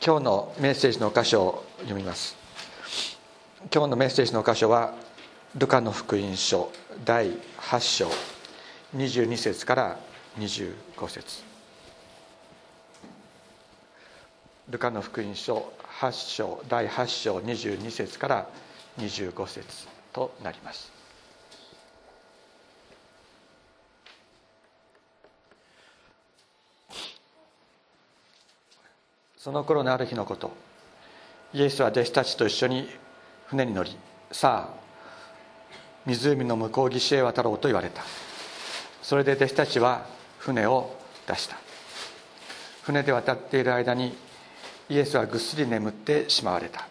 今日のメッセージの箇所を読みます。今日のメッセージの箇所はルカの福音書第8章22節から25節。ルカの福音書8章第8章22節から25節となります。その頃のある日のこと。イエスは弟子たちと一緒に船に乗りさあ湖の向こう岸へ渡ろうと言われた。それで弟子たちは船を出した。船で渡っている間にイエスはぐっすり眠ってしまわれた。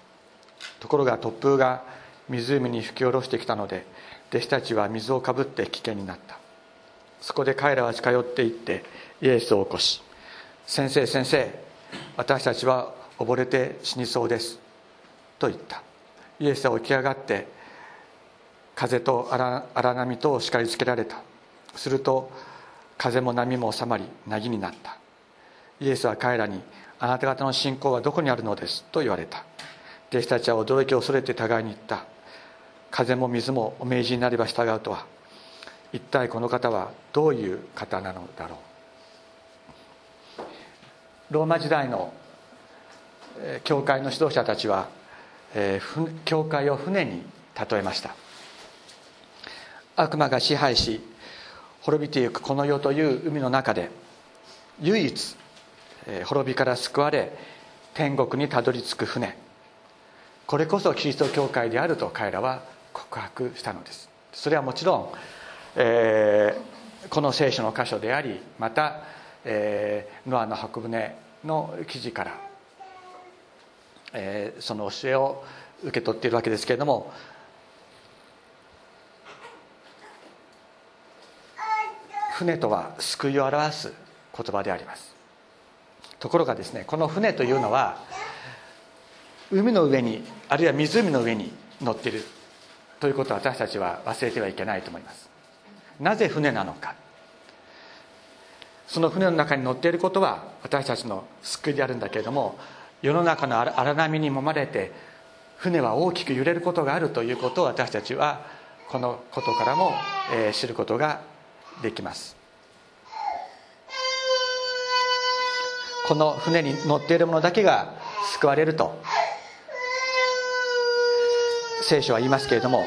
ところが突風が湖に吹き下ろしてきたので弟子たちは水をかぶって危険になった。そこで彼らは近寄っていってイエスを起こし「先生先生私たちは溺れて死にそうです」と言った。イエスは起き上がって風と荒波と叱りつけられた。すると風も波も収まり凪になった。イエスは彼らに「あなた方の信仰はどこにあるのです」と言われた。弟子たちは驚きを恐れて互いに言った。風も水もお命じになれば従うとは。一体この方はどういう方なのだろう？ローマ時代の教会の指導者たちは教会を船に例えました。悪魔が支配し滅びていくこの世という海の中で唯一滅びから救われ天国にたどり着く船。これこそキリスト教会であると彼らは告白したのです。それはもちろん、えー、この聖書の箇所でありまた、えー、ノアの箱舟の記事から、えー、その教えを受け取っているわけですけれども船とは救いを表す言葉であります。ところがですねこの船というのは海の上にあるいは湖の上に乗っているということを私たちは忘れてはいけないと思います。なぜ船なのか。その船の中に乗っていることは私たちの救いであるんだけれども世の中の荒波にもまれて船は大きく揺れることがあるということを私たちはこのことからも、え知ることができます。この船に乗っている者だけが救われると聖書は言いますけれども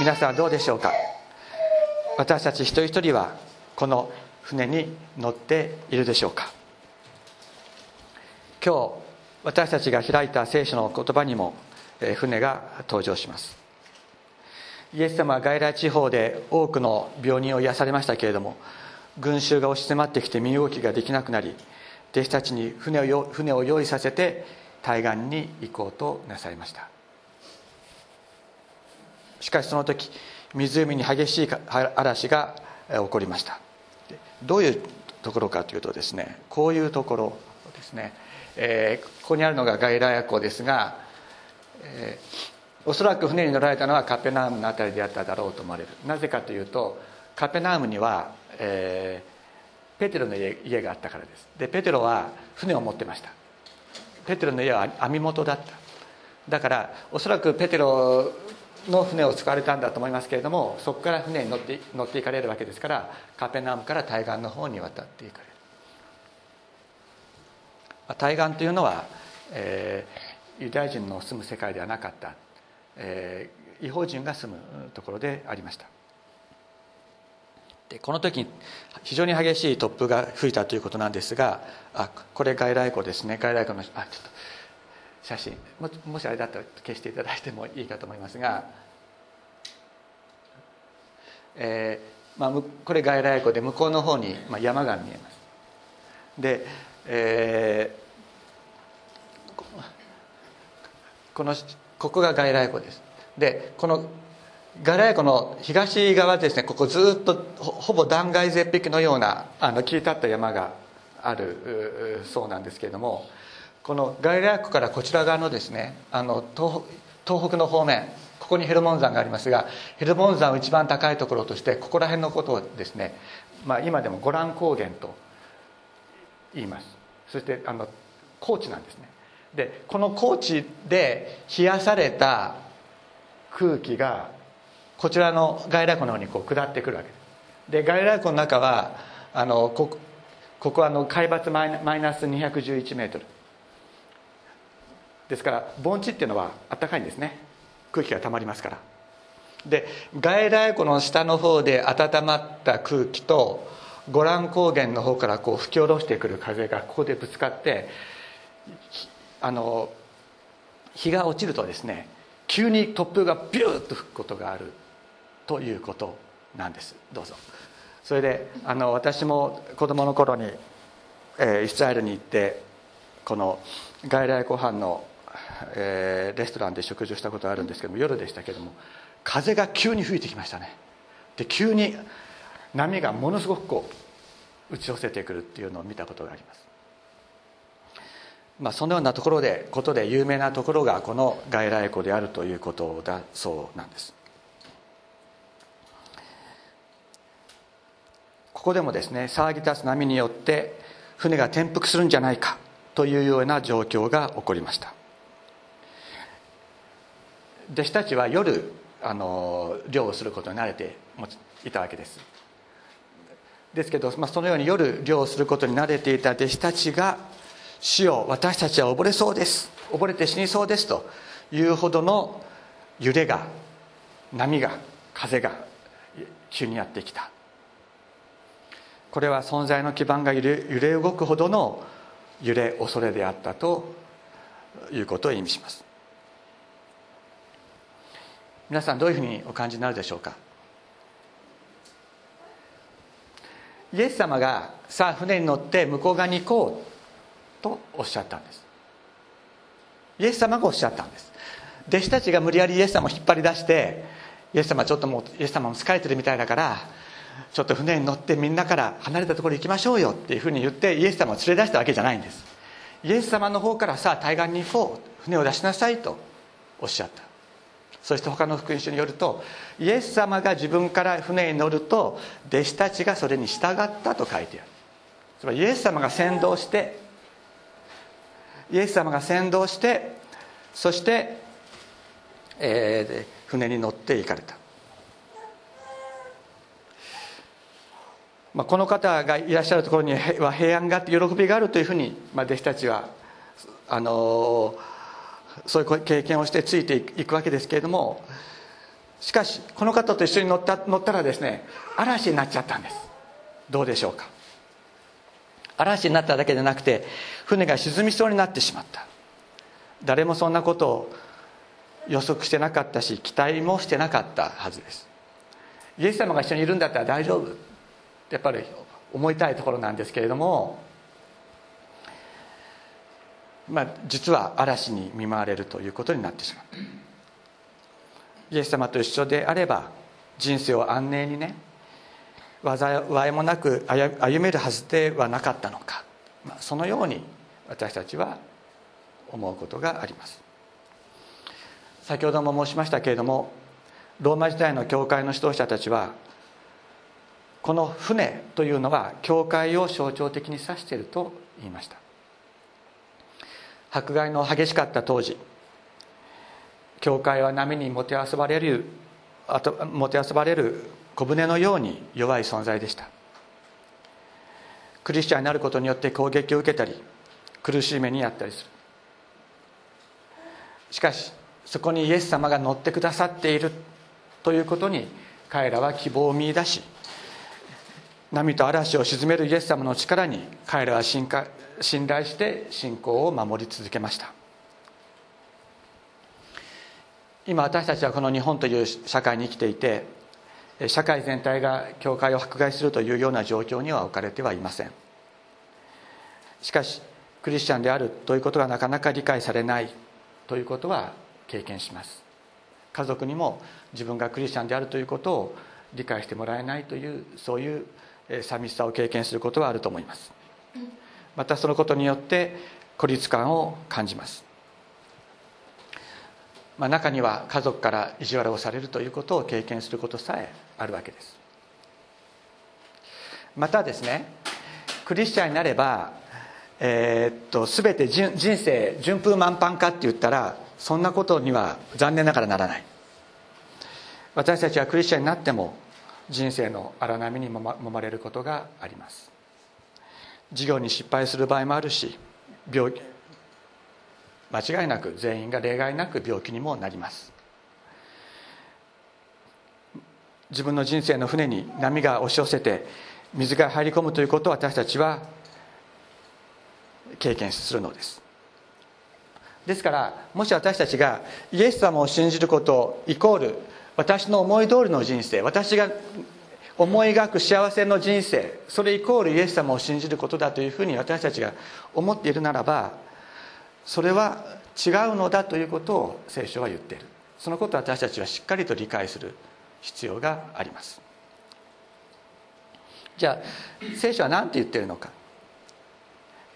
皆さんはどうでしょうか？私たち一人一人はこの船に乗っているでしょうか。今日私たちが開いた聖書の言葉にも船が登場します。イエス様は外来地方で多くの病人を癒されましたけれども群衆が押し迫ってきて身動きができなくなり弟子たちに船を船を用意させて対岸に行こうとなさいました。しかしその時湖に激しい嵐が起こりました。どういうところかというとですねこういうところですね、えー、ここにあるのが外来湖ですが、えー、おそらく船に乗られたのはカペナームの辺りであっただろうと思われる。なぜかというとカペナームには、えー、ペテロの家があったからです。でペテロは船を持ってました。ペテロの家は網元だった。だからおそらくペテロの船を使われたんだと思いますけれどもそこから船に乗って乗っていかれるわけですからカペナムから対岸の方に渡っていかれる。対岸というのは、えー、ユダヤ人の住む世界ではなかった、えー、違法人が住むところでありました。でこの時に非常に激しい突風が吹いたということなんですがあこれ外来湖ですね。外来湖のあちょっと写真。もしあれだったら消していただいてもいいかと思いますが、えーまあ、これ外来湖で向こうの方に、まあ、山が見えます。で、えー、このここが外来湖です。でこのガラヤ湖の東側ですねここずっとほぼ断崖絶壁のようなあの切り立った山があるそうなんですけれどもこのガイラヤ湖からこちら側のですねあの東東北の方面ここにヘルモン山がありますがヘルモン山を一番高いところとしてここら辺のことをですね、まあ、今でもゴラン高原と言います。そしてあの高地なんですね。でこの高地で冷やされた空気がこちらの外来湖の方にこう下ってくるわけです。で外来湖の中はあのこここはの海抜マイナス211メートル。ですから盆地っていうのは暖かいんですね。空気がたまりますから。で外来湖の下の方で温まった空気とゴラン高原の方からこう吹き下ろしてくる風がここでぶつかってあの日が落ちるとですね急に突風がビューッと吹くことがあるということなんです。どうぞ。それであの私も子供の頃に、えー、イスラエルに行ってこの外来湖畔の、えー、レストランで食事をしたことがあるんですけども夜でしたけども風が急に吹いてきましたね。で急に波がものすごくこう打ち寄せてくるっていうのを見たことがあります。まあそのようなところでことで有名なところがこの外来湖であるということだそうなんです。ここでもですね騒ぎ立つ波によって船が転覆するんじゃないかというような状況が起こりました。弟子たちは夜あの漁をすることに慣れていたわけです。ですけど、まあ、そのように夜漁をすることに慣れていた弟子たちが「死よ私たちは溺れそうです。溺れて死にそうです」というほどの揺れが波が風が急にやってきた。これは存在の基盤が揺れ揺れ動くほどの揺れ恐れであったということを意味します。皆さんどういうふうにお感じになるでしょうか？イエス様がさあ船に乗って向こう側に行こうとおっしゃったんです。イエス様がおっしゃったんです。弟子たちが無理やりイエス様を引っ張り出してイエス様ちょっともうイエス様も疲れてるみたいだからちょっと船に乗ってみんなから離れたところ行きましょうよっていうふうに言ってイエス様を連れ出したわけじゃないんです。イエス様の方からさあ対岸に行こう。船を出しなさいとおっしゃった。そして他の福音書によるとイエス様が自分から船に乗ると弟子たちがそれに従ったと書いてある。つまりイエス様が先導してイエス様が先導してそして、えー、船に乗って行かれた、まあ、この方がいらっしゃるところには平安があって喜びがあるというふうに、まあ、弟子たちはあのーそういう経験をしてついていくわけですけれどもしかしこの方と一緒に乗った乗ったらですね嵐になっちゃったんです。どうでしょうか。嵐になっただけでなくて船が沈みそうになってしまった。誰もそんなことを予測してなかったし期待もしてなかったはずです。イエス様が一緒にいるんだったら大丈夫。ってやっぱり思いたいところなんですけれどもまあ、実は嵐に見舞われるということになってしまう。イエス様と一緒であれば人生を安寧にね災いもなく歩めるはずではなかったのか、まあ、そのように私たちは思うことがあります。先ほども申しましたけれどもローマ時代の教会の指導者たちはこの船というのは教会を象徴的に指していると言いました。迫害の激しかった当時教会は波にもてあそばれるもてあそばれる小舟のように弱い存在でした。クリスチャンになることによって攻撃を受けたり苦しい目にあったりする。しかしそこにイエス様が乗ってくださっているということに彼らは希望を見いだし波と嵐を鎮めるイエス様の力に彼らは信頼して信仰を守り続けました。今私たちはこの日本という社会に生きていて社会全体が教会を迫害するというような状況には置かれてはいません。しかしクリスチャンであるということがなかなか理解されないということは経験します。家族にも自分がクリスチャンであるということを理解してもらえないというそういう寂しさを経験することはあると思います。またそのことによって孤立感を感じます、まあ、中には家族から意地悪をされるということを経験することさえあるわけです。またですねクリスチャンになればえー、っと全て人生順風満帆かって言ったらそんなことには残念ながらならない。私たちはクリスチャンになっても人生の荒波に揉まれることがあります。授業に失敗する場合もあるし病気間違いなく全員が例外なく病気にもなります。自分の人生の船に波が押し寄せて水が入り込むということを私たちは経験するのです。ですからもし私たちがイエス様を信じることイコール私の思い通りの人生私が思い描く幸せの人生それイコールイエス様を信じることだというふうに私たちが思っているならばそれは違うのだということを聖書は言っている。そのことを私たちはしっかりと理解する必要があります。じゃあ聖書は何て言ってるのか。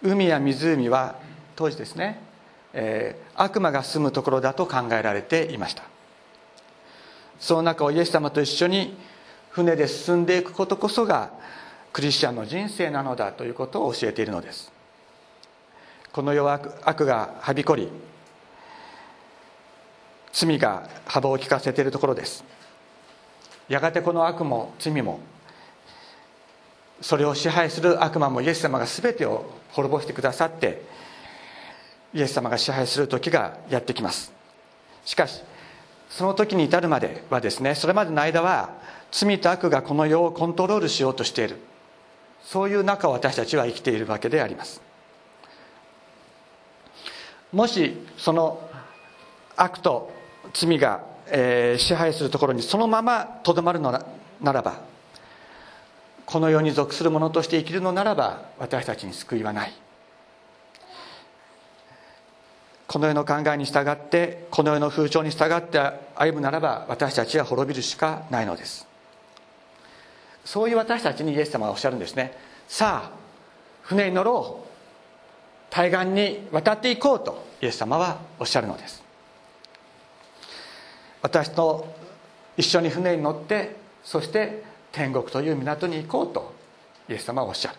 海や湖は当時ですね、えー、悪魔が住むところだと考えられていました。その中をイエス様と一緒に船で進んでいくことこそがクリスチャンの人生なのだということを教えているのです。この世は悪がはびこり罪が幅を利かせているところです。やがてこの悪も罪もそれを支配する悪魔もイエス様が全てを滅ぼしてくださってイエス様が支配する時がやってきます。しかしその時に至るまではですねそれまでの間は罪と悪がこの世をコントロールしようとしている。そういう中を私たちは生きているわけであります。もしその悪と罪が、えー、支配するところにそのままとどまるのならばこの世に属する者として生きるのならば私たちに救いはない。この世の考えに従ってこの世の風潮に従って歩むならば私たちは滅びるしかないのです。そういう私たちにイエス様はおっしゃるんですね。さあ船に乗ろう。対岸に渡っていこうとイエス様はおっしゃるのです。私と一緒に船に乗ってそして天国という港に行こうとイエス様はおっしゃる。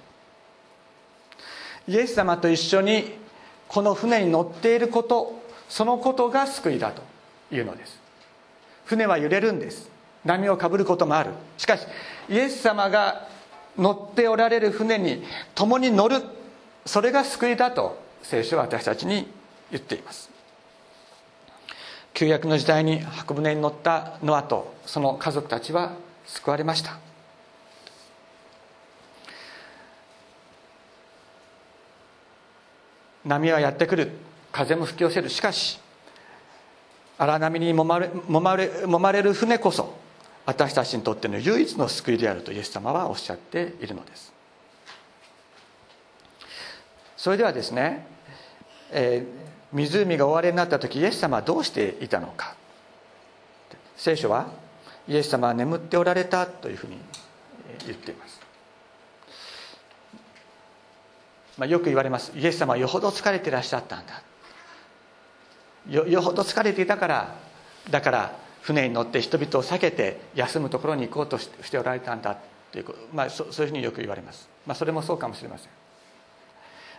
イエス様と一緒にこの船に乗っていることそのことが救いだというのです。船は揺れるんです。波をかぶることもある。しかしイエス様が乗っておられる船に共に乗る。それが救いだと聖書は私たちに言っています。旧約の時代に箱舟に乗ったノアとその家族たちは救われました。波はやってくる。風も吹き寄せる。しかし荒波にもまれもまれ揉まれる船こそ私たちにとっての唯一の救いであるとイエス様はおっしゃっているのです。それではですね、えー、湖が終わりになった時イエス様はどうしていたのか。聖書はイエス様は眠っておられたというふうに言っています、まあ、よく言われます。イエス様はよほど疲れていらっしゃったんだ。よよほど疲れていたからだから船に乗って人々を避けて休むところに行こうとしておられたんだ。という、まあ、そそういうふうによく言われます、まあ、それもそうかもしれません。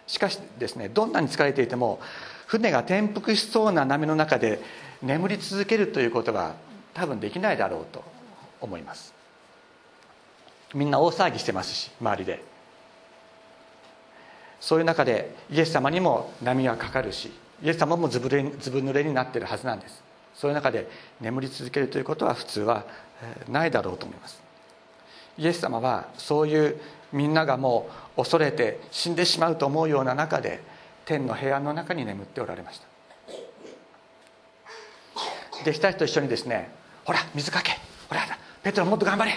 しかしですねどんなに疲れていても船が転覆しそうな波の中で眠り続けるということは多分できないだろうと思います。みんな大騒ぎしてますし周りで。そういう中でイエス様にも波がかかるしイエス様もずぶれずぶ濡れになっているはずなんです。そういう中で眠り続けるということは普通はないだろうと思います。イエス様はそういうみんながもう恐れて死んでしまうと思うような中で天の平安の中に眠っておられました。弟子たちと一緒にですねほら水かけほらペトロもっと頑張れ。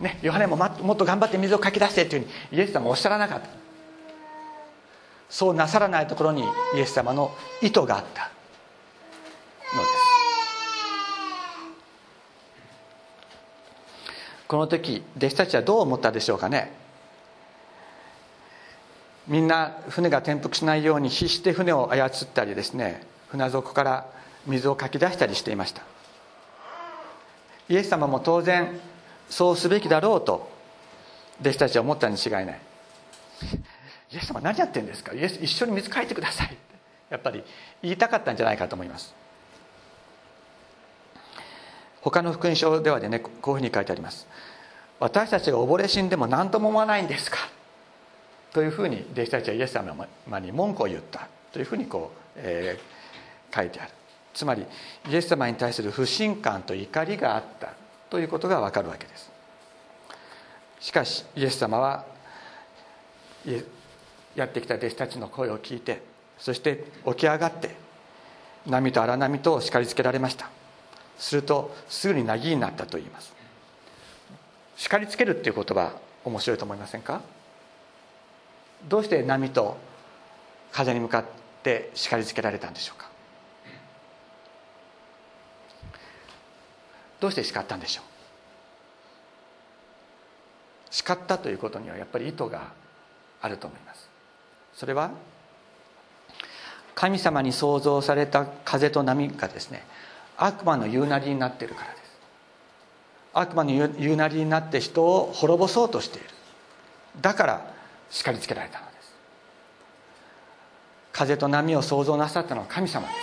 ね、ヨハネももっと頑張って水をかき出してっていうふうにイエス様はおっしゃらなかった。そうなさらないところにイエス様の意図があった。のです。この時弟子たちはどう思ったでしょうかね。みんな船が転覆しないように必死で船を操ったりですね船底から水をかき出したりしていました。イエス様も当然そうすべきだろうと弟子たちは思ったに違いない。イエス様何やってんですか？イエス一緒に水かいてください。やっぱり言いたかったんじゃないかと思います。他の福音書ではでねこういうふうに書いてあります。私たちが溺れ死んでも何とも思わないんですか？というふうに弟子たちはイエス様に文句を言った。というふうにこう、えー、書いてある。つまりイエス様に対する不信感と怒りがあった。ということがわかるわけです。しかしイエス様はやってきた弟子たちの声を聞いてそして起き上がって波と荒波と叱りつけられました。するとすぐに凪になったと言います。叱りつけるっていう言葉面白いと思いませんか？どうして波と風に向かって叱りつけられたんでしょうか？どうして叱ったんでしょう？叱ったということにはやっぱり意図があると思います。それは神様に創造された風と波がですね悪魔の言うなりになっているからです。悪魔の言うなりになって人を滅ぼそうとしている。だから叱りつけられたのです。風と波を創造なさったのは神様です。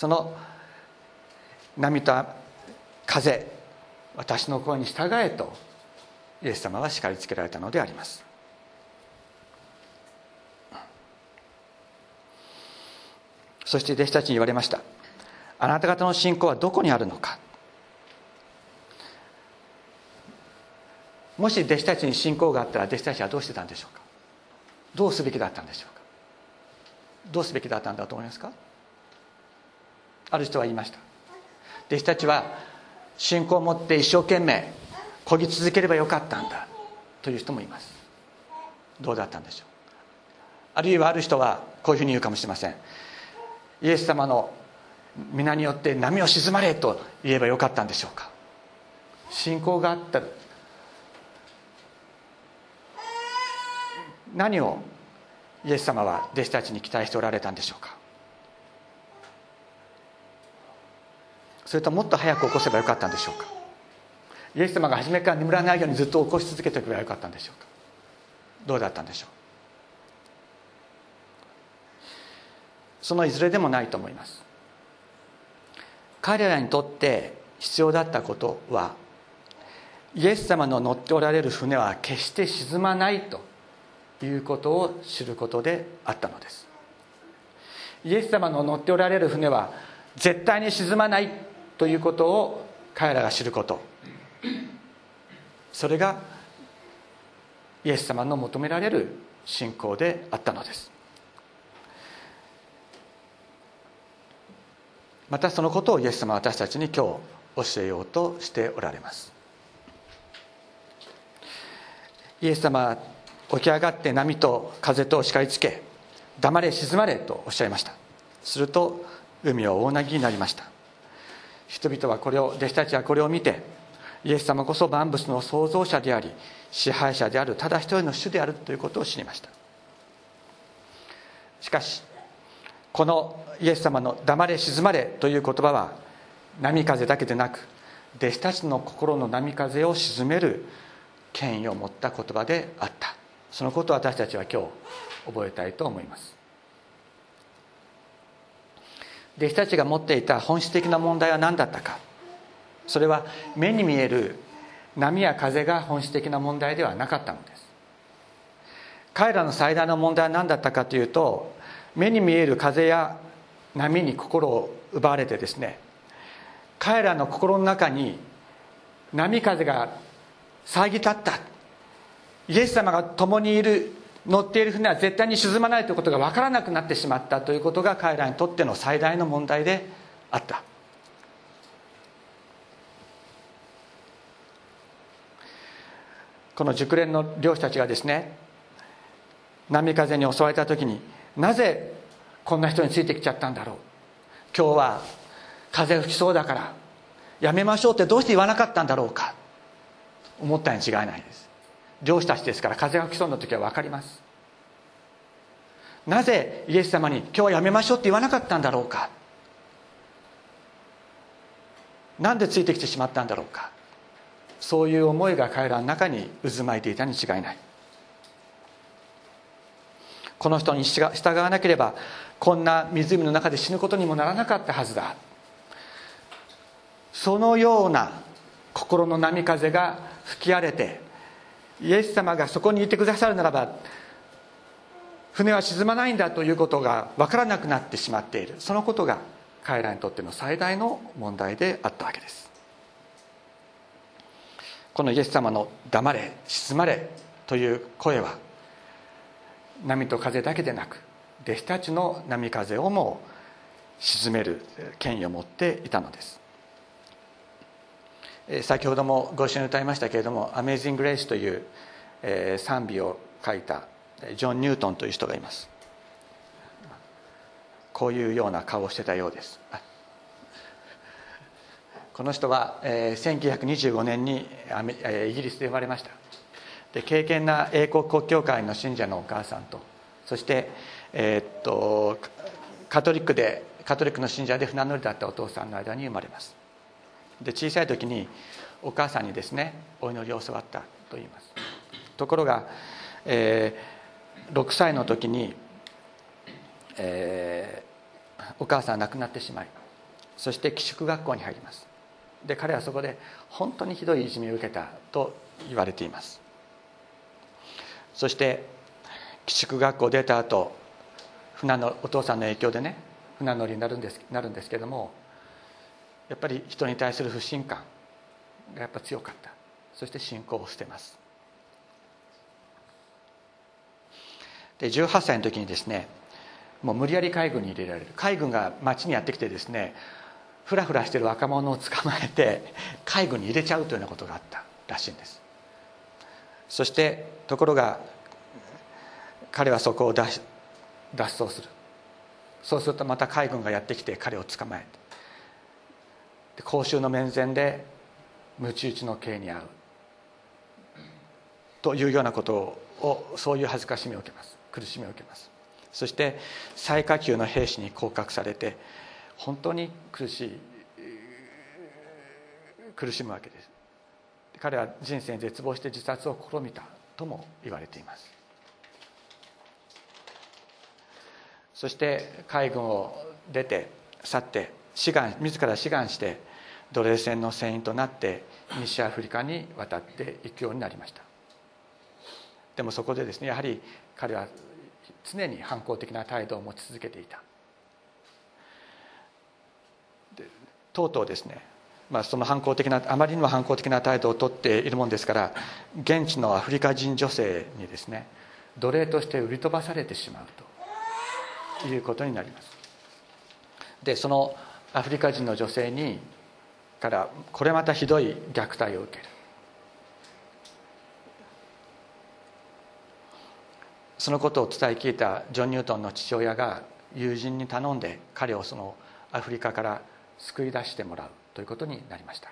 その波と風私の声に従えとイエス様は叱りつけられたのであります。そして弟子たちに言われました。あなた方の信仰はどこにあるのか？もし弟子たちに信仰があったら弟子たちはどうしてたんでしょうか？どうすべきだったんでしょうか？どうすべきだったんだと思いますか？ある人は言いました。弟子たちは信仰を持って一生懸命こぎ続ければよかったんだという人もいます。どうだったんでしょう？あるいはある人はこういうふうに言うかもしれません。イエス様の皆によって波を沈まれと言えばよかったんでしょうか？信仰があった。何をイエス様は弟子たちに期待しておられたんでしょうか？それともっと早く起こせばよかったんでしょうか？イエス様が初めから眠らないようにずっと起こし続けておけばよかったんでしょうか？どうだったんでしょうそのいずれでもないと思います。彼らにとって必要だったことはイエス様の乗っておられる船は決して沈まないということを知ることであったのです。イエス様の乗っておられる船は絶対に沈まないということを彼らが知ること。それがイエス様の求められる信仰であったのです。またそのことをイエス様は私たちに今日教えようとしておられます。イエス様は起き上がって波と風と叱りつけ黙れ沈まれとおっしゃいました。すると海は大なぎになりました。人々はこれを弟子たちはこれを見てイエス様こそ万物の創造者であり支配者であるただ一人の主であるということを知りました。しかしこのイエス様の「黙れ沈まれ」という言葉は波風だけでなく弟子たちの心の波風を鎮める権威を持った言葉であった。そのことを私たちは今日覚えたいと思います。弟子たちが持っていた本質的な問題は何だったか。それは目に見える波や風が本質的な問題ではなかったのです。彼らの最大の問題は何だったかというと目に見える風や波に心を奪われてですね彼らの心の中に波風が遮立った。イエス様が共にいる乗っている船は絶対に沈まないということが分からなくなってしまったということが彼らにとっての最大の問題であった。この熟練の漁師たちがですね波風に襲われた時になぜこんな人についてきちゃったんだろう。今日は風吹きそうだからやめましょうってどうして言わなかったんだろうか。思ったに違いないです。漁師たちですから風が吹きそうな時は分かります。なぜイエス様に今日はやめましょうって言わなかったんだろうか。なんでついてきてしまったんだろうか。そういう思いが彼らの中に渦巻いていたに違いない。この人に従わなければこんな湖の中で死ぬことにもならなかったはずだ。そのような心の波風が吹き荒れてイエス様がそこにいてくださるならば船は沈まないんだということが分からなくなってしまっている。そのことが彼らにとっての最大の問題であったわけです。このイエス様の「黙れ沈まれ」という声は波と風だけでなく弟子たちの波風をも沈める権威を持っていたのです。先ほどもご一緒に歌いましたけれども「アメイジング・レイス」という賛美を書いたジョン・ニュートンという人がいます。こういうような顔をしてたようです。この人は、1925年に、イギリスで生まれました。で敬虔な英国国教会の信者のお母さんとそして、えー、っとカトリックでカトリックの信者で船乗りだったお父さんの間に生まれます。で小さい時にお母さんにですねお祈りを教わったと言います。ところが、えー、6歳の時に、えー、お母さんは亡くなってしまいそして寄宿学校に入ります。で彼はそこで本当にひどいいじめを受けたと言われています。そして寄宿学校出た後船のお父さんの影響でね船乗りになるんですなるんですけどもやっぱり人に対する不信感がやっぱ強かった。そして信仰を捨てます。で18歳の時にですねもう無理やり海軍に入れられる。海軍が町にやってきてですねふらふらしてる若者を捕まえて海軍に入れちゃうというようなことがあったらしいんです。そしてところが彼はそこを脱走する。そうするとまた海軍がやってきて彼を捕まえて。公衆の面前で鞭打ちの刑に遭う。というようなことをそういう恥ずかしみを受けます。苦しみを受けます。そして最下級の兵士に降格されて本当に苦しい苦しむわけです。彼は人生に絶望して自殺を試みたとも言われています。そして海軍を出て去って志願自ら志願して奴隷船の船員となって西アフリカに渡っていくようになりました。でもそこでですねやはり彼は常に反抗的な態度を持ち続けていた。とうとうですね、まあ、その反抗的なあまりにも反抗的な態度をとっているもんですから現地のアフリカ人女性にですね奴隷として売り飛ばされてしまうということになります。でそのアフリカ人の女性にからこれまたひどい虐待を受ける。そのことを伝え聞いたジョン・ニュートンの父親が友人に頼んで彼をそのアフリカから救い出してもらう。ということになりました。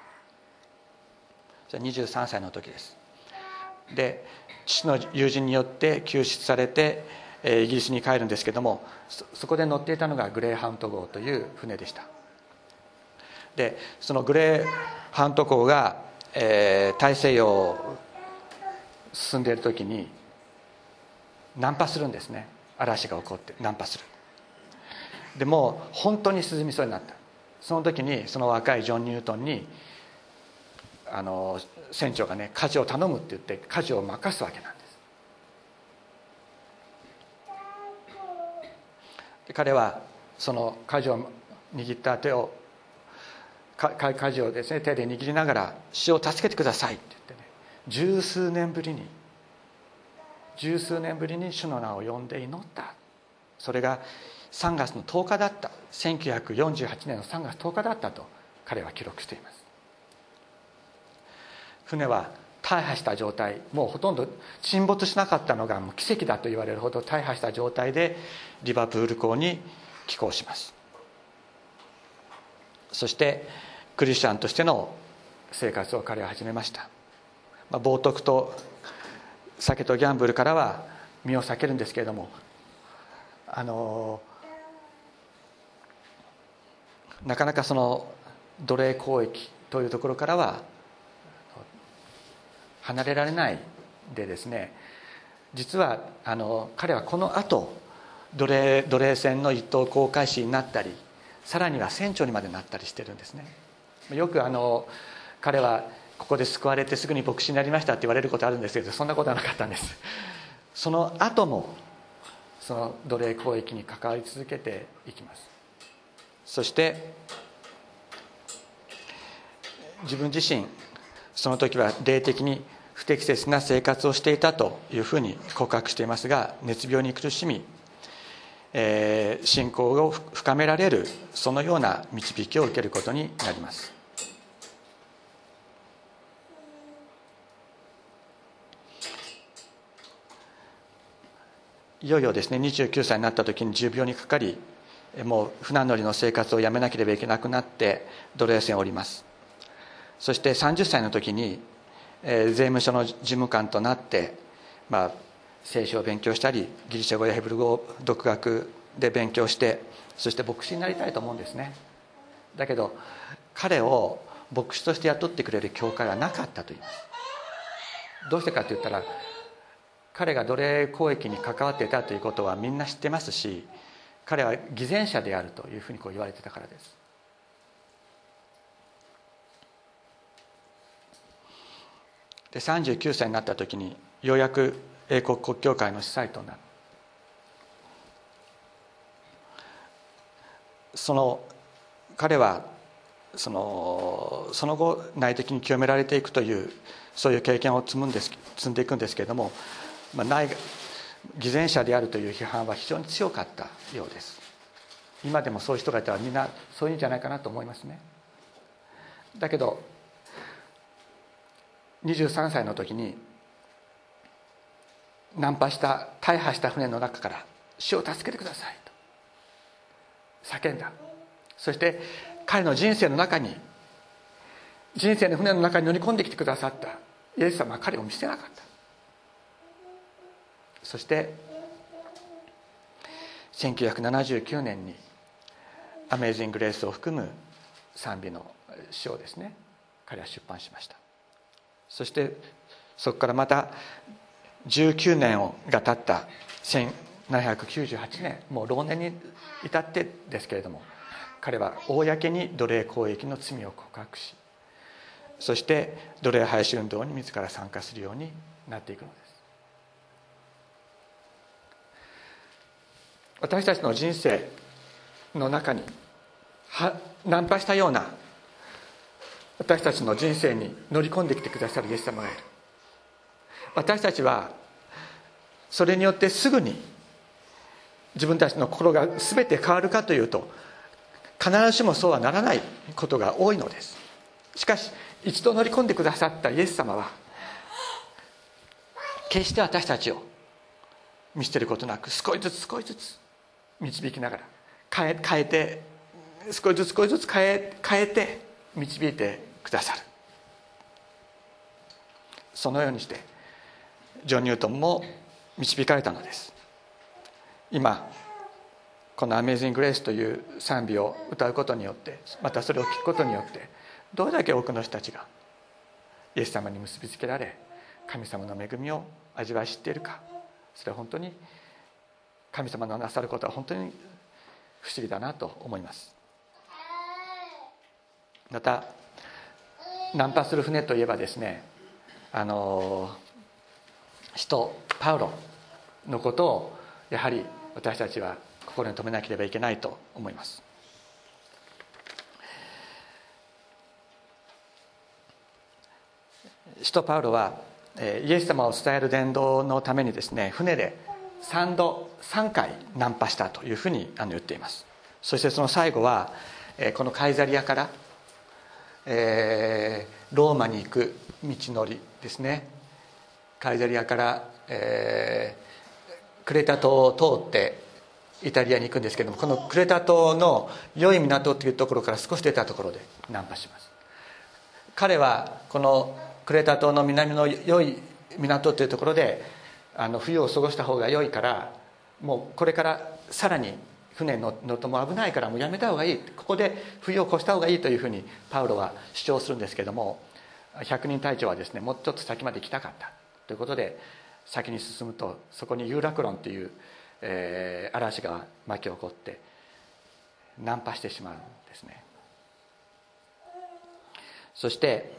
じゃ23歳の時です。で父の友人によって救出されてイギリスに帰るんですけどもそこで乗っていたのがグレーハント号という船でした。でそのグレーハント号が、えー、大西洋を進んでいる時に難破するんですね。嵐が起こって難破する。でも本当に沈みそうになった。その時にその若いジョン・ニュートンにあの船長がね舵を頼むって言って舵を任すわけなんです。で彼はその舵を握った手を舵をですね手で握りながら「死を助けてください」って言ってね十数年ぶりに十数年ぶりに主の名を呼んで祈った。それが3月の10日だった。1948年の3月10日だったと彼は記録しています。船は大破した状態もうほとんど沈没しなかったのがもう奇跡だと言われるほど大破した状態でリバプール港に寄港します。そしてクリスチャンとしての生活を彼は始めました、まあ、冒涜と酒とギャンブルからは身を避けるんですけれどもあのなかなかその奴隷交易というところからは離れられないでですね実はあの彼はこの後奴隷奴隷船の一等航海士になったりさらには船長にまでなったりしてるんですね。よくあの彼はここで救われてすぐに牧師になりましたって言われることあるんですけどそんなことはなかったんです。その後もその奴隷交易に関わり続けていきます。そして自分自身その時は霊的に不適切な生活をしていたというふうに告白していますが熱病に苦しみ、えー、信仰を深められるそのような導きを受けることになります。いよいよですね29歳になった時に重病にかかりもう船乗りの生活をやめなければいけなくなって奴隷船を降ります。そして30歳の時にえ税務署の事務官となって、まあ、聖書を勉強したりギリシャ語やヘブル語を独学で勉強してそして牧師になりたいと思うんですね。だけど彼を牧師として雇ってくれる教会はなかったと言います。どうしてかって言ったら彼が奴隷交易に関わっていたということはみんな知ってますし彼は偽善者であるというふうにこう言われてたからです。で39歳になった時にようやく英国国教会の司祭となるその彼はそのその後内的に清められていくというそういう経験を積むんです積んでいくんですけれども、まあ、内偽善者であるという批判は非常に強かったようです。今でもそういう人がいたらみんなそういうんじゃないかなと思いますね。だけど23歳の時に難破した大破した船の中から「死を助けてください」と。叫んだ。そして彼の人生の中に人生の船の中に乗り込んできてくださった。イエス様は彼を見捨てなかった。そして1979年に「アメイジング・レース」を含む賛美の詩をですね。彼は出版しました。そしてそこからまた19年が経った1798年もう老年に至ってですけれども彼は公に奴隷交易の罪を告白しそして奴隷廃止運動に自ら参加するようになっていくのです。私たちの人生の中にナンパしたような私たちの人生に乗り込んできてくださるイエス様がいる。私たちはそれによってすぐに自分たちの心が全て変わるかというと必ずしもそうはならないことが多いのです。しかし一度乗り込んでくださったイエス様は決して私たちを見捨てることなく少しずつ少しずつ導きながら変え変えて少しずつ少しずつ変え変えて導いてくださる。そのようにしてジョン・ニュートンも導かれたのです。今この「アメイジング・グレース」という賛美を歌うことによってまたそれを聞くことによってどれだけ多くの人たちがイエス様に結びつけられ神様の恵みを味わい知っているかそれは本当に神様のなさることは本当に不思議だなと思います。またナンパする船といえばですねあの使徒パウロのことをやはり私たちは心に留めなければいけないと思います。使徒パウロはイエス様を伝える伝道のためにですね船で3度3回ナンパしたというふうに言っています。そしてその最後はこのカイザリアからえ、ローマに行く道のりですね。カイザリアから、え、クレタ島を通ってイタリアに行くんですけどもこのクレタ島の良い港というところから少し出たところでナンパします。彼はこのクレタ島の南の良い港というところであの冬を過ごした方が良いからもうこれからさらに船の乗るとも危ないからもうやめた方がいい。ここで冬を越した方がいいというふうにパウロは主張するんですけども百人隊長はですねもうちょっと先まで行きたかった。ということで先に進むとそこにユーラクロンというえー、嵐が巻き起こって難破してしまうんですね。そして、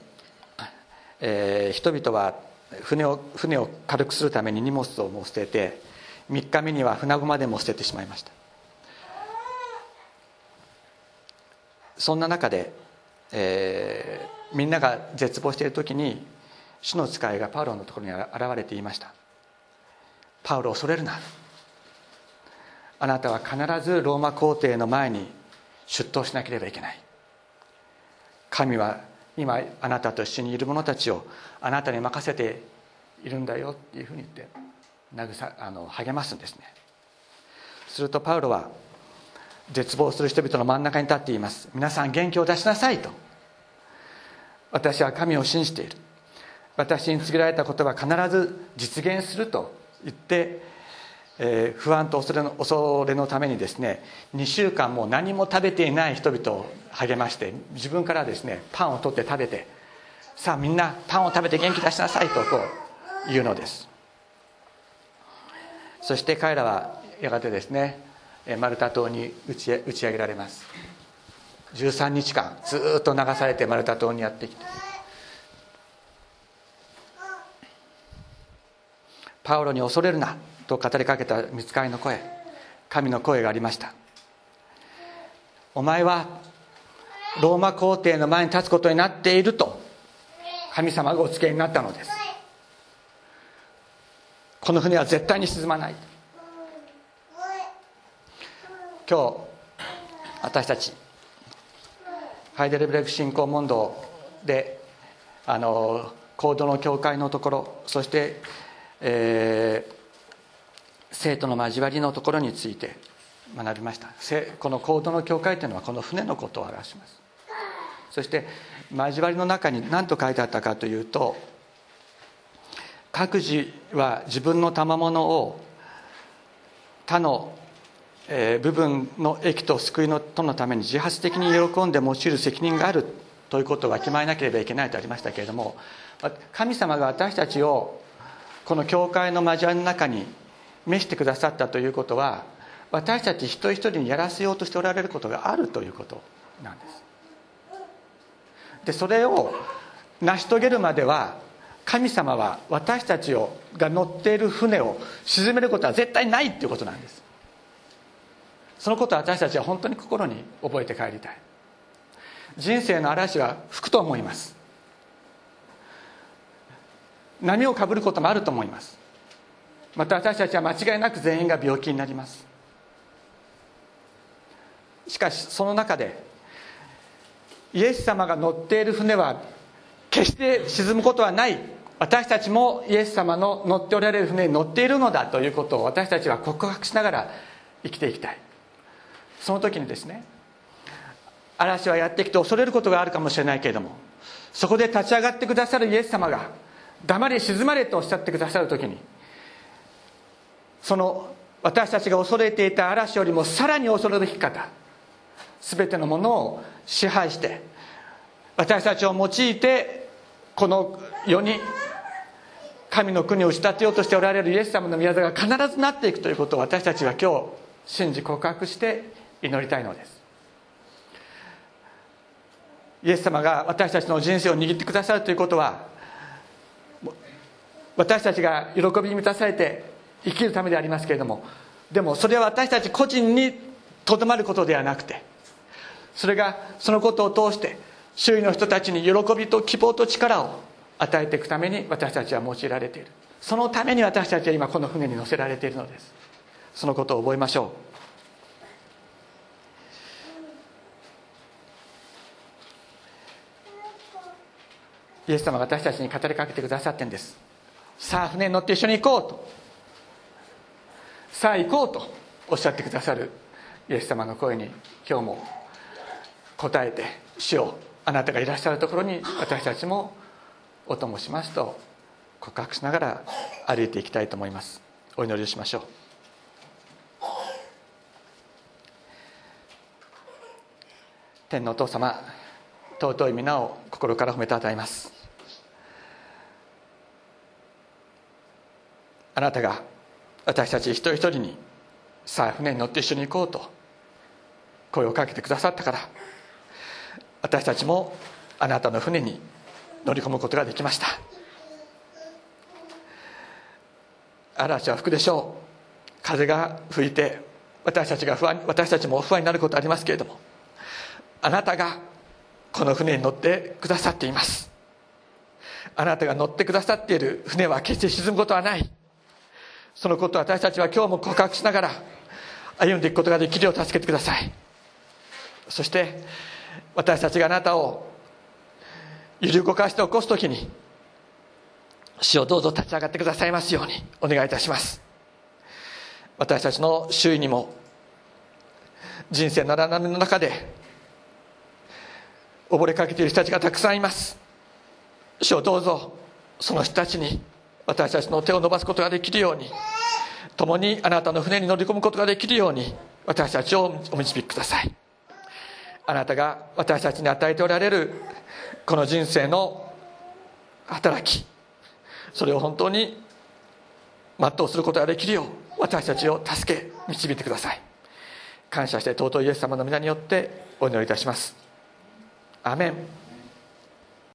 えー、人々は船を船を軽くするために荷物をもう捨てて3日目には船駒でも捨ててしまいました。そんな中で、えー、みんなが絶望している時に主の使いがパウロのところに現れて言いました「パウロ恐れるな」あなたは必ずローマ皇帝の前に出頭しなければいけない。神は今あなたと一緒にいる者たちをあなたに任せているんだよっていうふうに言って慰あの励ますんですね。するとパウロは絶望する人々の真ん中に立っています。皆さん元気を出しなさいと。私は神を信じている。私に告げられたことは必ず実現すると言ってえー、不安と恐れの恐れのためにですね2週間も何も食べていない人々を励まして自分からですねパンを取って食べてさあみんなパンを食べて元気出しなさいとこう言うのです。そして彼らはやがてですねマルタ島に打ち打ち上げられます。13日間ずっと流されてマルタ島にやってきて。パウロに恐れるな。と語りかけた見つかりの声神の声がありました。お前はローマ皇帝の前に立つことになっていると神様がお告げになったのです。この船は絶対に沈まない。今日私たちハイデルベルク信仰問答であの行動の教会のところそして、えー、生徒の交わりのところについて学びました。このコードの教会というのはこの船のことを表します。そして交わりの中に何と書いてあったかというと各自は自分の賜物を他の部分の益と救いのとのために自発的に喜んで用いる責任があるということは決まりなければいけないとありましたけれども神様が私たちをこの教会の交わりの中に召してくださったということは私たち一人一人にやらせようとしておられることがあるということなんです。でそれを成し遂げるまでは神様は私たちをが乗っている船を沈めることは絶対ないっていうことなんです。そのことを私たちは本当に心に覚えて帰りたい。人生の嵐は吹くと思います。波をかぶることもあると思います。また私たちは間違いなく全員が病気になります。しかしその中でイエス様が乗っている船は決して沈むことはない。私たちもイエス様の乗っておられる船に乗っているのだということを私たちは告白しながら生きていきたい。その時にですね嵐はやってきて恐れることがあるかもしれないけれどもそこで立ち上がってくださるイエス様が黙り静まれとおっしゃってくださる時にその私たちが恐れていた嵐よりもさらに恐れるき方全てのものを支配して私たちを用いてこの世に神の国を打ち立てようとしておられるイエス様の宮座が必ずなっていくということを私たちは今日信じ告白して祈りたいのです。イエス様が私たちの人生を握ってくださるということは私たちが喜びに満たされて生きるためでありますけれどもでもそれは私たち個人にとどまることではなくてそれがそのことを通して周囲の人たちに喜びと希望と力を与えていくために私たちは用いられている。そのために私たちは今この船に乗せられているのです。そのことを覚えましょう。イエス様が私たちに語りかけてくださってんです。さあ船に乗って一緒に行こうと。さあ行こうとおっしゃってくださるイエス様の声に今日も応えて主をあなたがいらっしゃるところに私たちもお供しますと告白しながら歩いていきたいと思いますお祈りをしましょう天のお父様尊い皆を心から褒めたたえます。あなたが私たち一人一人にさあ船に乗って一緒に行こうと声をかけてくださったから私たちもあなたの船に乗り込むことができました。嵐は吹くでしょう。風が吹いて私たちが不安私たちも不安になることありますけれどもあなたがこの船に乗ってくださっています。あなたが乗ってくださっている船は決して沈むことはない。そのことを私たちは今日も告白しながら歩んでいくことができるよう助けてください。そして私たちがあなたを揺り動かして起こす時に主をどうぞ立ち上がってくださいますようにお願いいたします。私たちの周囲にも人生の荒波の中で溺れかけている人たちがたくさんいます。主をどうぞその人たちに私たちの手を伸ばすことができるように共にあなたの船に乗り込むことができるように私たちをお導きください。あなたが私たちに与えておられるこの人生の働きそれを本当に全うすることができるよう私たちを助け導いてください。感謝して尊いイエス様の皆によってお祈りいたします。アメン。